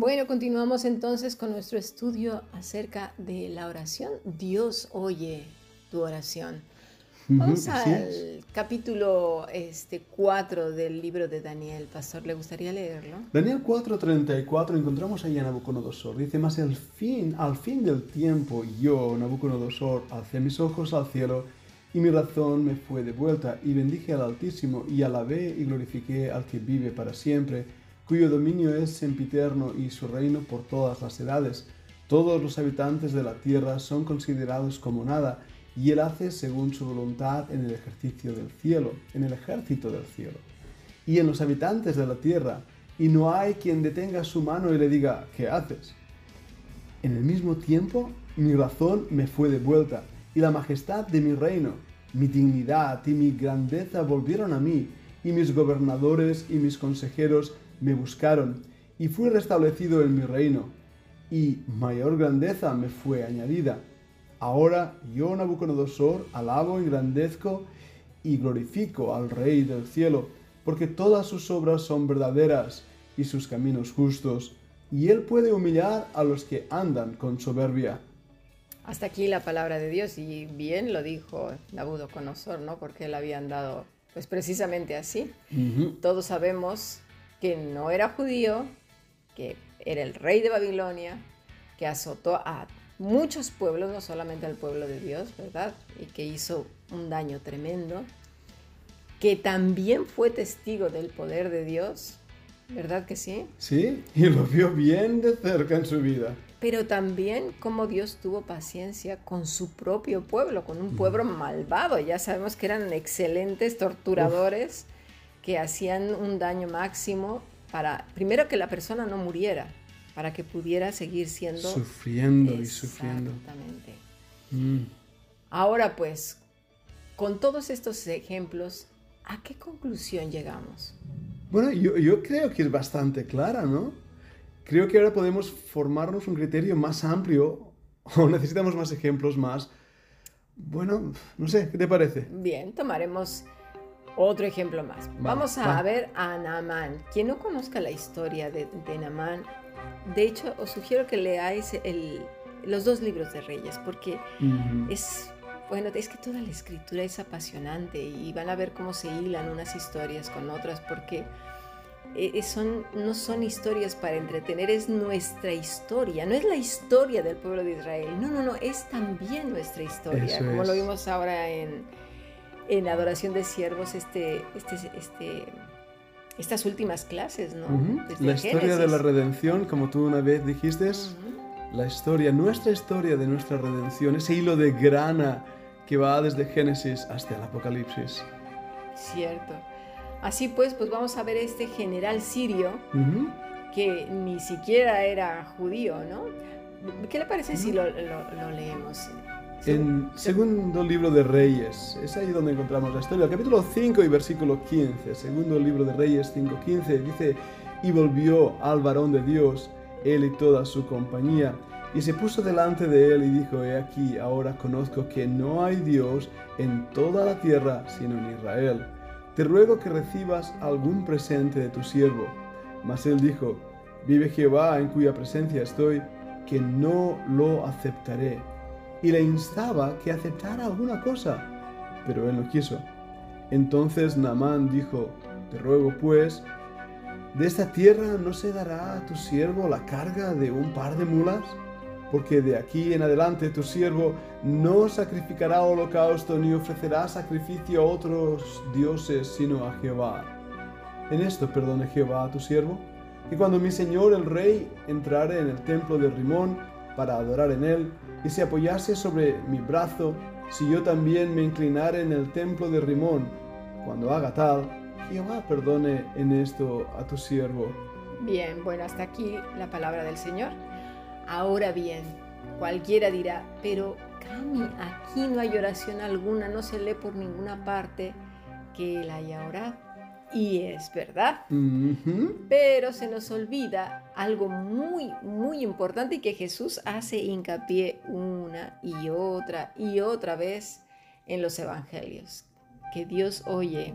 Bueno, continuamos entonces con nuestro estudio acerca de la oración. Dios oye tu oración. Vamos al capítulo este, 4 del libro de Daniel. Pastor, ¿le gustaría leerlo? Daniel 4:34 encontramos ahí a Nabucodonosor. Dice, más el fin, al fin del tiempo, yo, Nabucodonosor, alcé mis ojos al cielo y mi razón me fue de vuelta y bendije al Altísimo y alabé y glorifiqué al que vive para siempre, cuyo dominio es sempiterno y su reino por todas las edades. Todos los habitantes de la tierra son considerados como nada y Él hace según su voluntad en el ejercicio del cielo, en el ejército del cielo, y en los habitantes de la tierra, y no hay quien detenga su mano y le diga, ¿qué haces? En el mismo tiempo, mi razón me fue de vuelta, y la majestad de mi reino, mi dignidad y mi grandeza volvieron a mí, y mis gobernadores y mis consejeros me buscaron, y fui restablecido en mi reino, y mayor grandeza me fue añadida Ahora yo, Nabucodonosor, alabo, engrandezco y glorifico al Rey del cielo, porque todas sus obras son verdaderas y sus caminos justos, y él puede humillar a los que andan con soberbia. Hasta aquí la palabra de Dios, y bien lo dijo Nabucodonosor, ¿no? Porque él había andado, pues precisamente así. Todos sabemos que no era judío, que era el rey de Babilonia, que azotó a muchos pueblos, no solamente al pueblo de Dios, ¿verdad? Y que hizo un daño tremendo, que también fue testigo del poder de Dios, ¿verdad que sí? Sí, y lo vio bien de cerca en su vida. Pero también cómo Dios tuvo paciencia con su propio pueblo, con un pueblo malvado. Ya sabemos que eran excelentes torturadores que hacían un daño máximo para, primero, que la persona no muriera para que pudiera seguir siendo... Sufriendo y sufriendo. Exactamente. Mm. Ahora pues, con todos estos ejemplos, ¿a qué conclusión llegamos? Bueno, yo, yo creo que es bastante clara, ¿no? Creo que ahora podemos formarnos un criterio más amplio o necesitamos más ejemplos más... Bueno, no sé, ¿qué te parece? Bien, tomaremos otro ejemplo más. Vamos a ver a Naamán. Quien no conozca la historia de, de Naamán, de hecho, os sugiero que leáis los dos libros de Reyes, porque es, bueno, es que toda la escritura es apasionante y van a ver cómo se hilan unas historias con otras, porque eh, son, no son historias para entretener, es nuestra historia, no es la historia del pueblo de Israel, no, no, no, es también nuestra historia, como lo vimos ahora en, en Adoración de Siervos, este, este, este estas últimas clases, ¿no? La historia de la redención, como tú una vez dijiste, la historia, nuestra historia de nuestra redención, ese hilo de grana que va desde Génesis hasta el Apocalipsis. Cierto. Así pues, pues vamos a ver este general sirio que ni siquiera era judío, ¿no? ¿Qué le parece si lo, lo leemos? En segundo libro de Reyes, es ahí donde encontramos la historia. capítulo 5 y versículo 15, segundo libro de Reyes 5.15, dice, y volvió al varón de Dios, él y toda su compañía, y se puso delante de él y dijo, he aquí, ahora conozco que no hay Dios en toda la tierra sino en Israel. Te ruego que recibas algún presente de tu siervo. Mas él dijo, vive Jehová en cuya presencia estoy, que no lo aceptaré y le instaba que aceptara alguna cosa, pero él no quiso. Entonces Naamán dijo, te ruego pues, de esta tierra no se dará a tu siervo la carga de un par de mulas, porque de aquí en adelante tu siervo no sacrificará holocausto ni ofrecerá sacrificio a otros dioses sino a Jehová. En esto perdone Jehová a tu siervo, y cuando mi señor el rey entrare en el templo de Rimón para adorar en él, y se apoyase sobre mi brazo, si yo también me inclinare en el templo de Rimón. Cuando haga tal, Jehová perdone en esto a tu siervo. Bien, bueno, hasta aquí la palabra del Señor. Ahora bien, cualquiera dirá, pero Cami, aquí no hay oración alguna, no se lee por ninguna parte que él haya orado. Y es verdad. Pero se nos olvida algo muy, muy importante y que Jesús hace hincapié una y otra y otra vez en los evangelios. Que Dios oye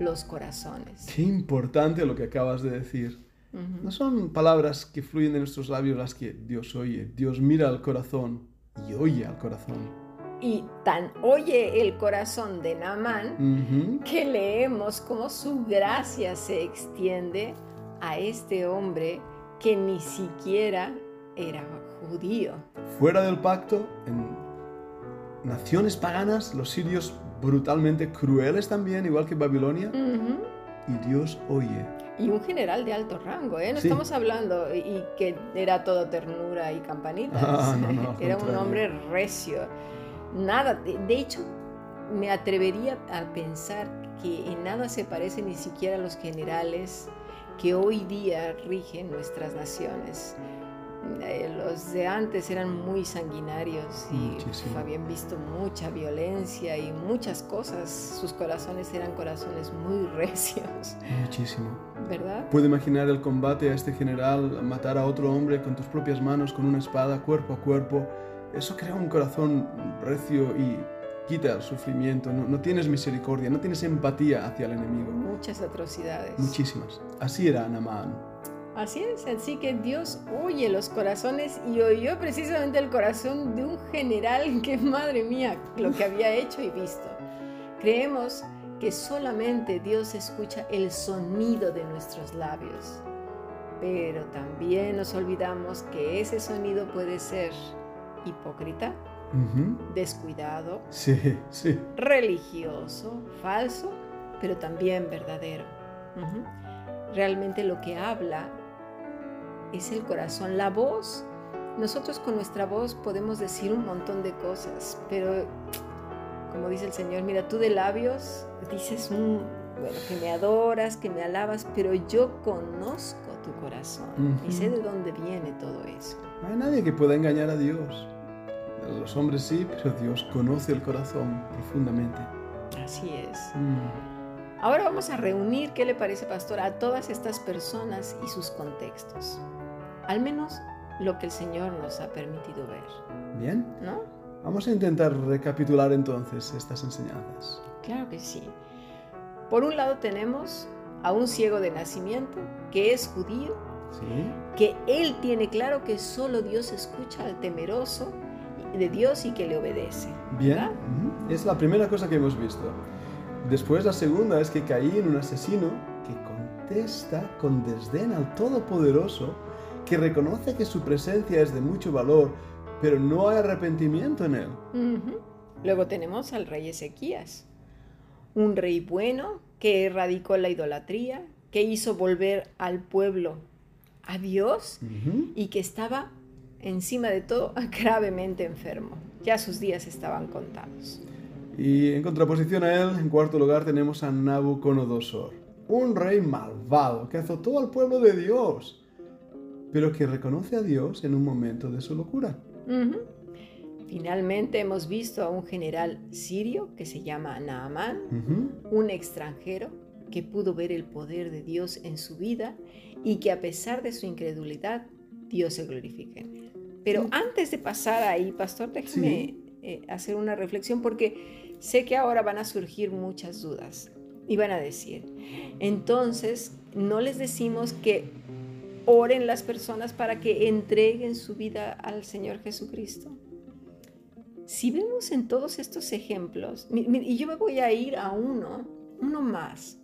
los corazones. Qué importante lo que acabas de decir. No son palabras que fluyen de nuestros labios las que Dios oye. Dios mira al corazón y oye al corazón. Y tan oye el corazón de Naamán que leemos cómo su gracia se extiende a este hombre que ni siquiera era judío. Fuera del pacto, en naciones paganas, los sirios brutalmente crueles también, igual que Babilonia, y Dios oye. Y un general de alto rango, ¿eh? No estamos hablando y que era todo ternura y campanitas. Ah, no, no, era un hombre recio. Nada, de, hecho, me atrevería a pensar que en nada se parece ni siquiera a los generales que hoy día rigen nuestras naciones. Eh, los de antes eran muy sanguinarios y habían visto mucha violencia y muchas cosas. Sus corazones eran corazones muy recios. Muchísimo. ¿Verdad? Puedo imaginar el combate a este general, matar a otro hombre con tus propias manos, con una espada, cuerpo a cuerpo. Eso crea un corazón recio y quita el sufrimiento. No, no tienes misericordia, no tienes empatía hacia el enemigo. Muchas atrocidades. Muchísimas. Así era Anamán. Así es, así que Dios oye los corazones y oyó precisamente el corazón de un general que, madre mía, lo que había hecho y visto. Creemos que solamente Dios escucha el sonido de nuestros labios, pero también nos olvidamos que ese sonido puede ser hipócrita, descuidado, religioso, falso, pero también verdadero. Realmente lo que habla es el corazón. La voz, nosotros con nuestra voz podemos decir un montón de cosas, pero como dice el Señor, mira, tú de labios dices un, bueno, que me adoras, que me alabas, pero yo conozco tu corazón y sé de dónde viene todo eso. No hay nadie que pueda engañar a Dios. Los hombres sí, pero Dios conoce el corazón profundamente. Así es. Mm. Ahora vamos a reunir, ¿qué le parece, pastor, a todas estas personas y sus contextos? Al menos lo que el Señor nos ha permitido ver. Bien. ¿No? Vamos a intentar recapitular entonces estas enseñanzas. Claro que sí. Por un lado tenemos a un ciego de nacimiento que es judío, ¿Sí? que él tiene claro que solo Dios escucha al temeroso de Dios y que le obedece. Bien, es la primera cosa que hemos visto. Después la segunda es que caí en un asesino que contesta con desdén al Todopoderoso, que reconoce que su presencia es de mucho valor, pero no hay arrepentimiento en él. Luego tenemos al rey Ezequías, un rey bueno que erradicó la idolatría, que hizo volver al pueblo a Dios y que estaba encima de todo gravemente enfermo. Ya sus días estaban contados. Y en contraposición a él, en cuarto lugar, tenemos a Nabucodonosor, un rey malvado que azotó al pueblo de Dios, pero que reconoce a Dios en un momento de su locura. Finalmente hemos visto a un general sirio que se llama Naamán, un extranjero que pudo ver el poder de Dios en su vida y que a pesar de su incredulidad, Dios se glorifica en él. Pero antes de pasar ahí, pastor, déjeme eh, hacer una reflexión porque sé que ahora van a surgir muchas dudas y van a decir, entonces no les decimos que oren las personas para que entreguen su vida al Señor Jesucristo. Si vemos en todos estos ejemplos, y yo me voy a ir a uno, uno más,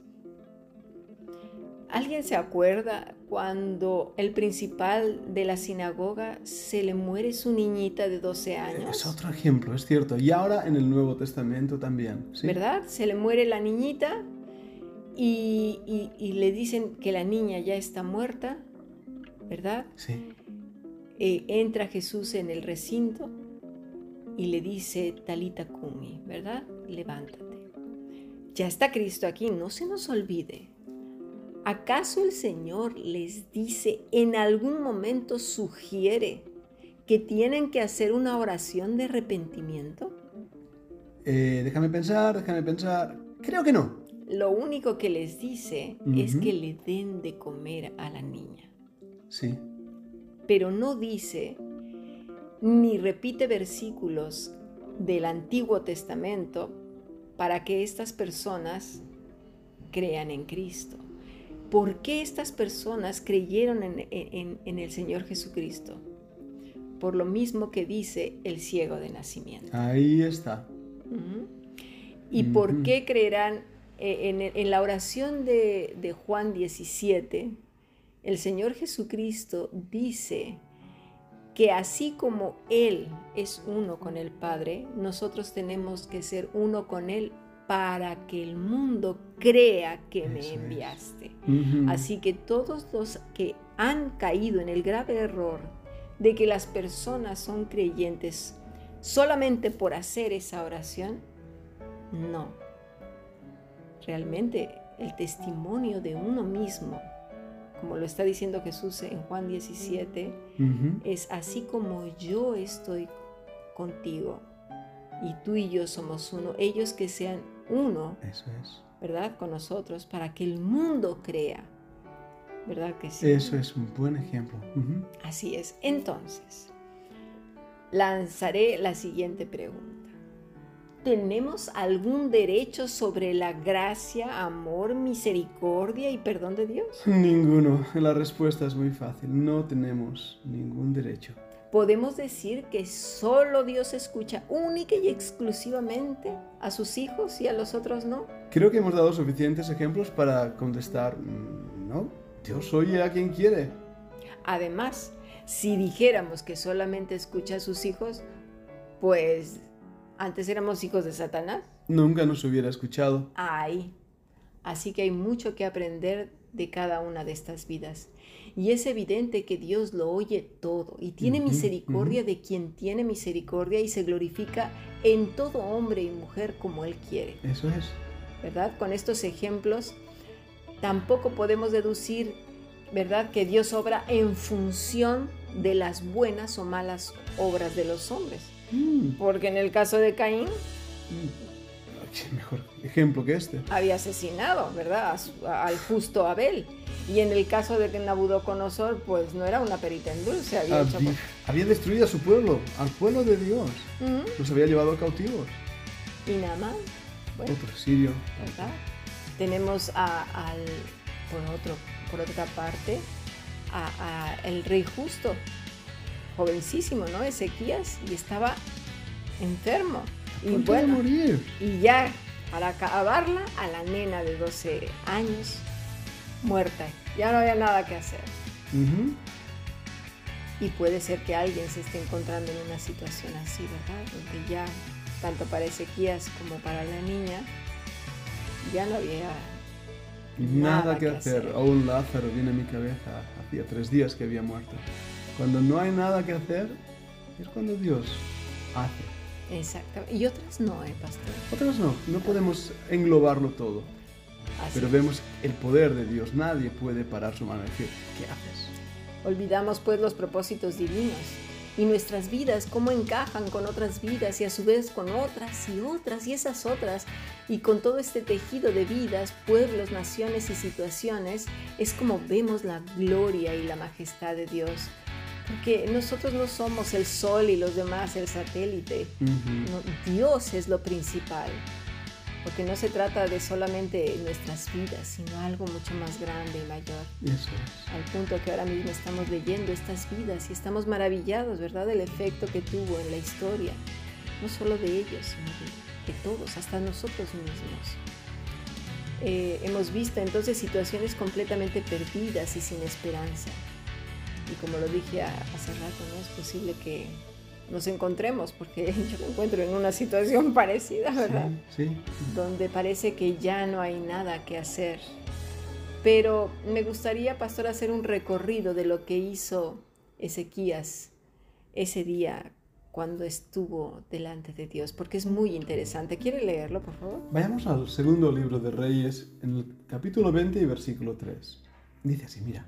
¿Alguien se acuerda cuando el principal de la sinagoga se le muere su niñita de 12 años? Es otro ejemplo, es cierto. Y ahora en el Nuevo Testamento también. ¿Verdad? Se le muere la niñita y, le dicen que la niña ya está muerta, ¿verdad? Sí. Eh, entra Jesús en el recinto y le dice, Talita Kumi, ¿verdad? Levántate. Ya está Cristo aquí, no se nos olvide. ¿Acaso el Señor les dice, en algún momento sugiere que tienen que hacer una oración de arrepentimiento? Eh, déjame pensar, déjame pensar. Creo que no. Lo único que les dice es que le den de comer a la niña. Sí. Pero no dice ni repite versículos del Antiguo Testamento para que estas personas crean en Cristo ¿Por qué estas personas creyeron en, el Señor Jesucristo? Por lo mismo que dice el ciego de nacimiento. Ahí está. ¿Y por qué creerán eh, en, la oración de, de Juan 17? El Señor Jesucristo dice que así como Él es uno con el Padre, nosotros tenemos que ser uno con Él para que el mundo crea que me enviaste. Así que todos los que han caído en el grave error de que las personas son creyentes solamente por hacer esa oración, no. Realmente el testimonio de uno mismo, como lo está diciendo Jesús en Juan 17, es así como yo estoy contigo y tú y yo somos uno, ellos que sean uno, Eso es. ¿verdad? Con nosotros, para que el mundo crea, ¿verdad que sí? Eso es un buen ejemplo. Así es. Entonces, lanzaré la siguiente pregunta. ¿Tenemos algún derecho sobre la gracia, amor, misericordia y perdón de Dios? Ninguno. La respuesta es muy fácil. No tenemos ningún derecho podemos decir que solo Dios escucha única y exclusivamente a sus hijos y a los otros no? Creo que hemos dado suficientes ejemplos para contestar, mm, no, Dios oye a quien quiere. Además, si dijéramos que solamente escucha a sus hijos, pues antes éramos hijos de Satanás. Nunca nos hubiera escuchado. Ay, así que hay mucho que aprender de cada una de estas vidas. Y es evidente que Dios lo oye todo y tiene misericordia de quien tiene misericordia y se glorifica en todo hombre y mujer como Él quiere. Eso es. ¿Verdad? Con estos ejemplos tampoco podemos deducir, ¿verdad?, que Dios obra en función de las buenas o malas obras de los hombres. Mm. Porque en el caso de Caín, mm. mejor ejemplo que este. Había asesinado, ¿verdad? al justo Abel. Y en el caso de que Nabucodonosor, pues no era una perita en dulce. Había, había, destruido a su pueblo, al pueblo de Dios. Los había llevado cautivos. Y nada más. otro sirio. ¿verdad? Tenemos al, por, otro, por otra parte, a, el rey justo, jovencísimo, ¿no? Ezequías, y estaba enfermo. Y bueno, morir. y ya para acabarla, a la nena de 12 años muerta. Ya no había nada que hacer. Y puede ser que alguien se esté encontrando en una situación así, ¿verdad? Donde ya, tanto para Ezequías como para la niña, ya no había nada, que, hacer. Aún Lázaro viene a mi cabeza. Hacía tres días que había muerto. Cuando no hay nada que hacer, es cuando Dios hace. Exacto. Y otras no, ¿eh, pastor? Otras no. No podemos englobarlo todo. Pero vemos el poder de Dios. Nadie puede parar su mano y decir, ¿qué haces? Olvidamos pues los propósitos divinos y nuestras vidas, cómo encajan con otras vidas y a su vez con otras y otras y esas otras. Y con todo este tejido de vidas, pueblos, naciones y situaciones, es como vemos la gloria y la majestad de Dios. Porque nosotros no somos el sol y los demás el satélite. Dios es lo principal porque no se trata de solamente nuestras vidas, sino algo mucho más grande y mayor. Eso es. Al punto que ahora mismo estamos leyendo estas vidas y estamos maravillados, ¿verdad?, del efecto que tuvo en la historia, no solo de ellos, sino de, todos, hasta nosotros mismos. Eh, hemos visto entonces situaciones completamente perdidas y sin esperanza. Y como lo dije hace rato, no es posible que nos encontremos, porque yo me encuentro en una situación parecida, ¿verdad? Sí, Donde parece que ya no hay nada que hacer. Pero me gustaría, pastor, hacer un recorrido de lo que hizo Ezequías ese día cuando estuvo delante de Dios, porque es muy interesante. ¿Quiere leerlo, por favor? Vayamos al segundo libro de Reyes, en el capítulo 20 y versículo 3. Dice así, mira,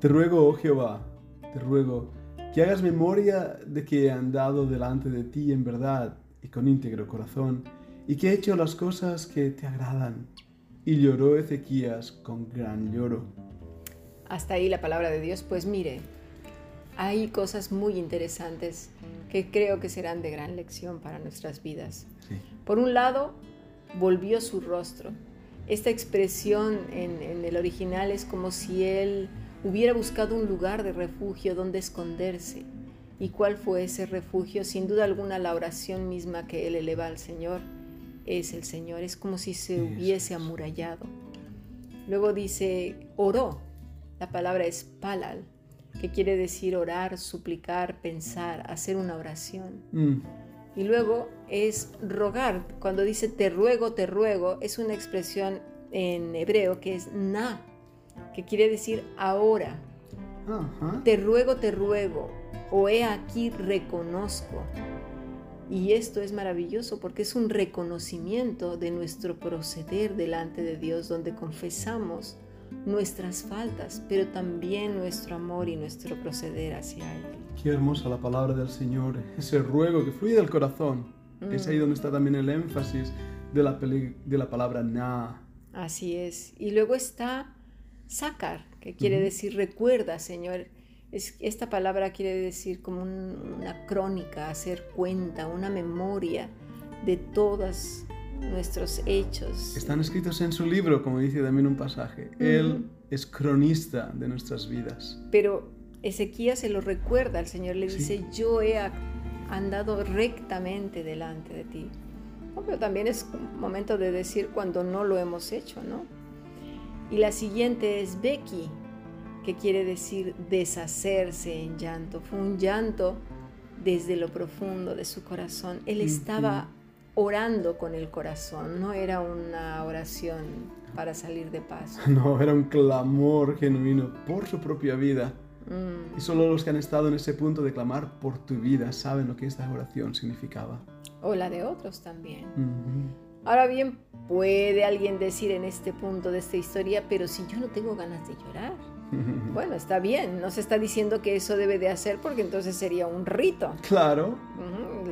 te ruego, oh Jehová, te ruego, que hagas memoria de que he andado delante de ti en verdad y con íntegro corazón, y que he hecho las cosas que te agradan. Y lloró Ezequías con gran lloro. Hasta ahí la palabra de Dios. Pues mire, hay cosas muy interesantes que creo que serán de gran lección para nuestras vidas. Por un lado, volvió su rostro. esta expresión en, en el original es como si él hubiera buscado un lugar de refugio donde esconderse. ¿Y cuál fue ese refugio? Sin duda alguna la oración misma que él eleva al Señor es el Señor. Es como si se hubiese amurallado. Luego dice, oró. La palabra es palal, que quiere decir orar, suplicar, pensar, hacer una oración. Mm. Y luego es rogar. Cuando dice te ruego, te ruego, es una expresión en hebreo que es na, que quiere decir ahora. Te ruego, te ruego, o he aquí reconozco. Y esto es maravilloso porque es un reconocimiento de nuestro proceder delante de Dios, donde confesamos nuestras faltas, pero también nuestro amor y nuestro proceder hacia Él. Qué hermosa la palabra del Señor, ese ruego que fluye del corazón. Es ahí donde está también el énfasis de la, de la palabra na. Así es. Y luego está sacar, que quiere decir recuerda, Señor. Es, esta palabra quiere decir como un- una crónica, hacer cuenta, una memoria de todos nuestros hechos. Están escritos en su libro, como dice también un pasaje. Él es cronista de nuestras vidas. Pero Ezequías se lo recuerda, el Señor le Sí. dice, yo he andado rectamente delante de ti. Pero también es un momento de decir cuando no lo hemos hecho, ¿no? Y la siguiente es Becky, que quiere decir deshacerse en llanto. Fue un llanto desde lo profundo de su corazón. Él estaba orando con el corazón, no era una oración para salir de paso. No, era un clamor genuino por su propia vida. Mm. Y solo los que han estado en ese punto de clamar por tu vida saben lo que esta oración significaba. O la de otros también. Ahora bien, puede alguien decir en este punto de esta historia, pero si yo no tengo ganas de llorar. Bueno, está bien, no se está diciendo que eso debe de hacer porque entonces sería un rito. Claro,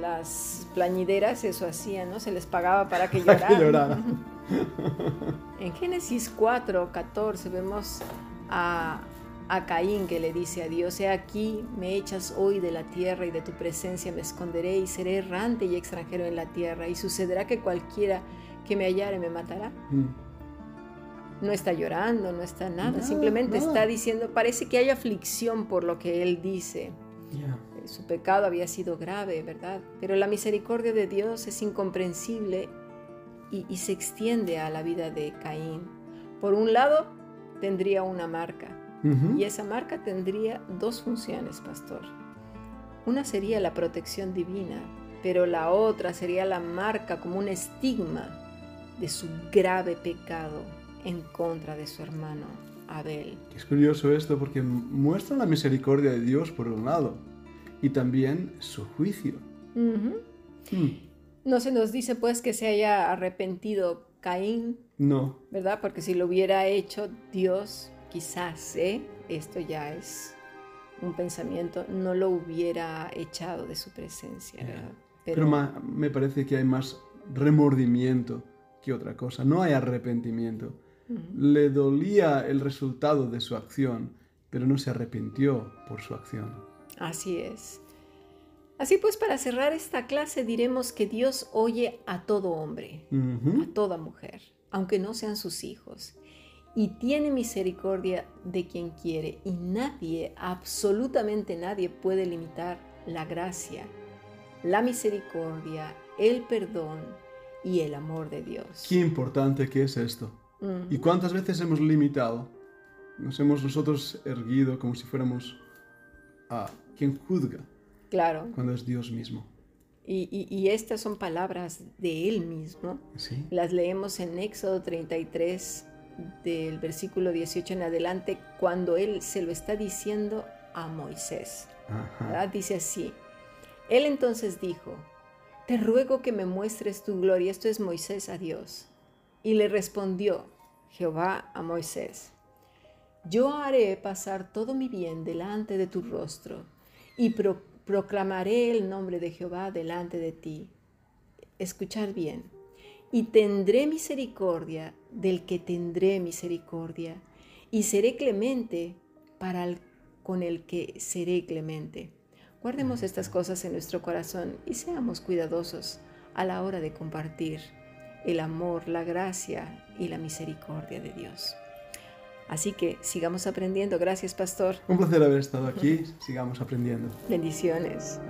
Las plañideras eso hacían, ¿no? Se les pagaba para que Para que lloraran. lloraran. En Génesis 4, 14 vemos a, a Caín que le dice a Dios, he aquí, me echas hoy de la tierra y de tu presencia me esconderé y seré errante y extranjero en la tierra y sucederá que cualquiera que me hallare me matará. Mm. No está llorando, no está nada, simplemente está diciendo, parece que hay aflicción por lo que él dice. Eh, Su pecado había sido grave, ¿verdad? Pero la misericordia de Dios es incomprensible y, y se extiende a la vida de Caín. Por un lado, tendría una marca Y esa marca tendría dos funciones, pastor. Una sería la protección divina, pero la otra sería la marca como un estigma de su grave pecado en contra de su hermano Abel. Es curioso esto porque muestra la misericordia de Dios por un lado y también su juicio. Ujú. Mm. No se nos dice pues que se haya arrepentido Caín, No, ¿verdad? Porque si lo hubiera hecho Dios, quizás, ¿eh? Esto ya es un pensamiento, no lo hubiera echado de su presencia, ¿verdad? pero, ma- me parece que hay más remordimiento que otra cosa. No hay arrepentimiento. Le dolía el resultado de su acción, pero no se arrepintió por su acción. Así es. Así pues, para cerrar esta clase diremos que Dios oye a todo hombre, a toda mujer, aunque no sean sus hijos, y tiene misericordia de quien quiere, y nadie, absolutamente nadie puede limitar la gracia, la misericordia, el perdón y el amor de Dios. Qué importante que es esto. ¿Y cuántas veces hemos limitado? Nos hemos nosotros erguido como si fuéramos a quien juzga claro, cuando es Dios mismo. y, y- y estas son palabras de Él mismo. ¿Sí? Las leemos en Éxodo 33, del versículo 18 en adelante, cuando Él se lo está diciendo a Moisés. Dice así. Él entonces dijo, te ruego que me muestres tu gloria. Esto es Moisés a Dios. Y le respondió Jehová a Moisés, yo haré pasar todo mi bien delante de tu rostro y pro- proclamaré el nombre de Jehová delante de ti. Escuchad bien. Y tendré misericordia del que tendré misericordia, y seré clemente para el con el que seré clemente. Guardemos estas cosas en nuestro corazón y seamos cuidadosos a la hora de compartir el amor, la gracia y la misericordia de Dios. Así que sigamos aprendiendo. Gracias, pastor. Un placer haber estado aquí. Sigamos aprendiendo. Bendiciones.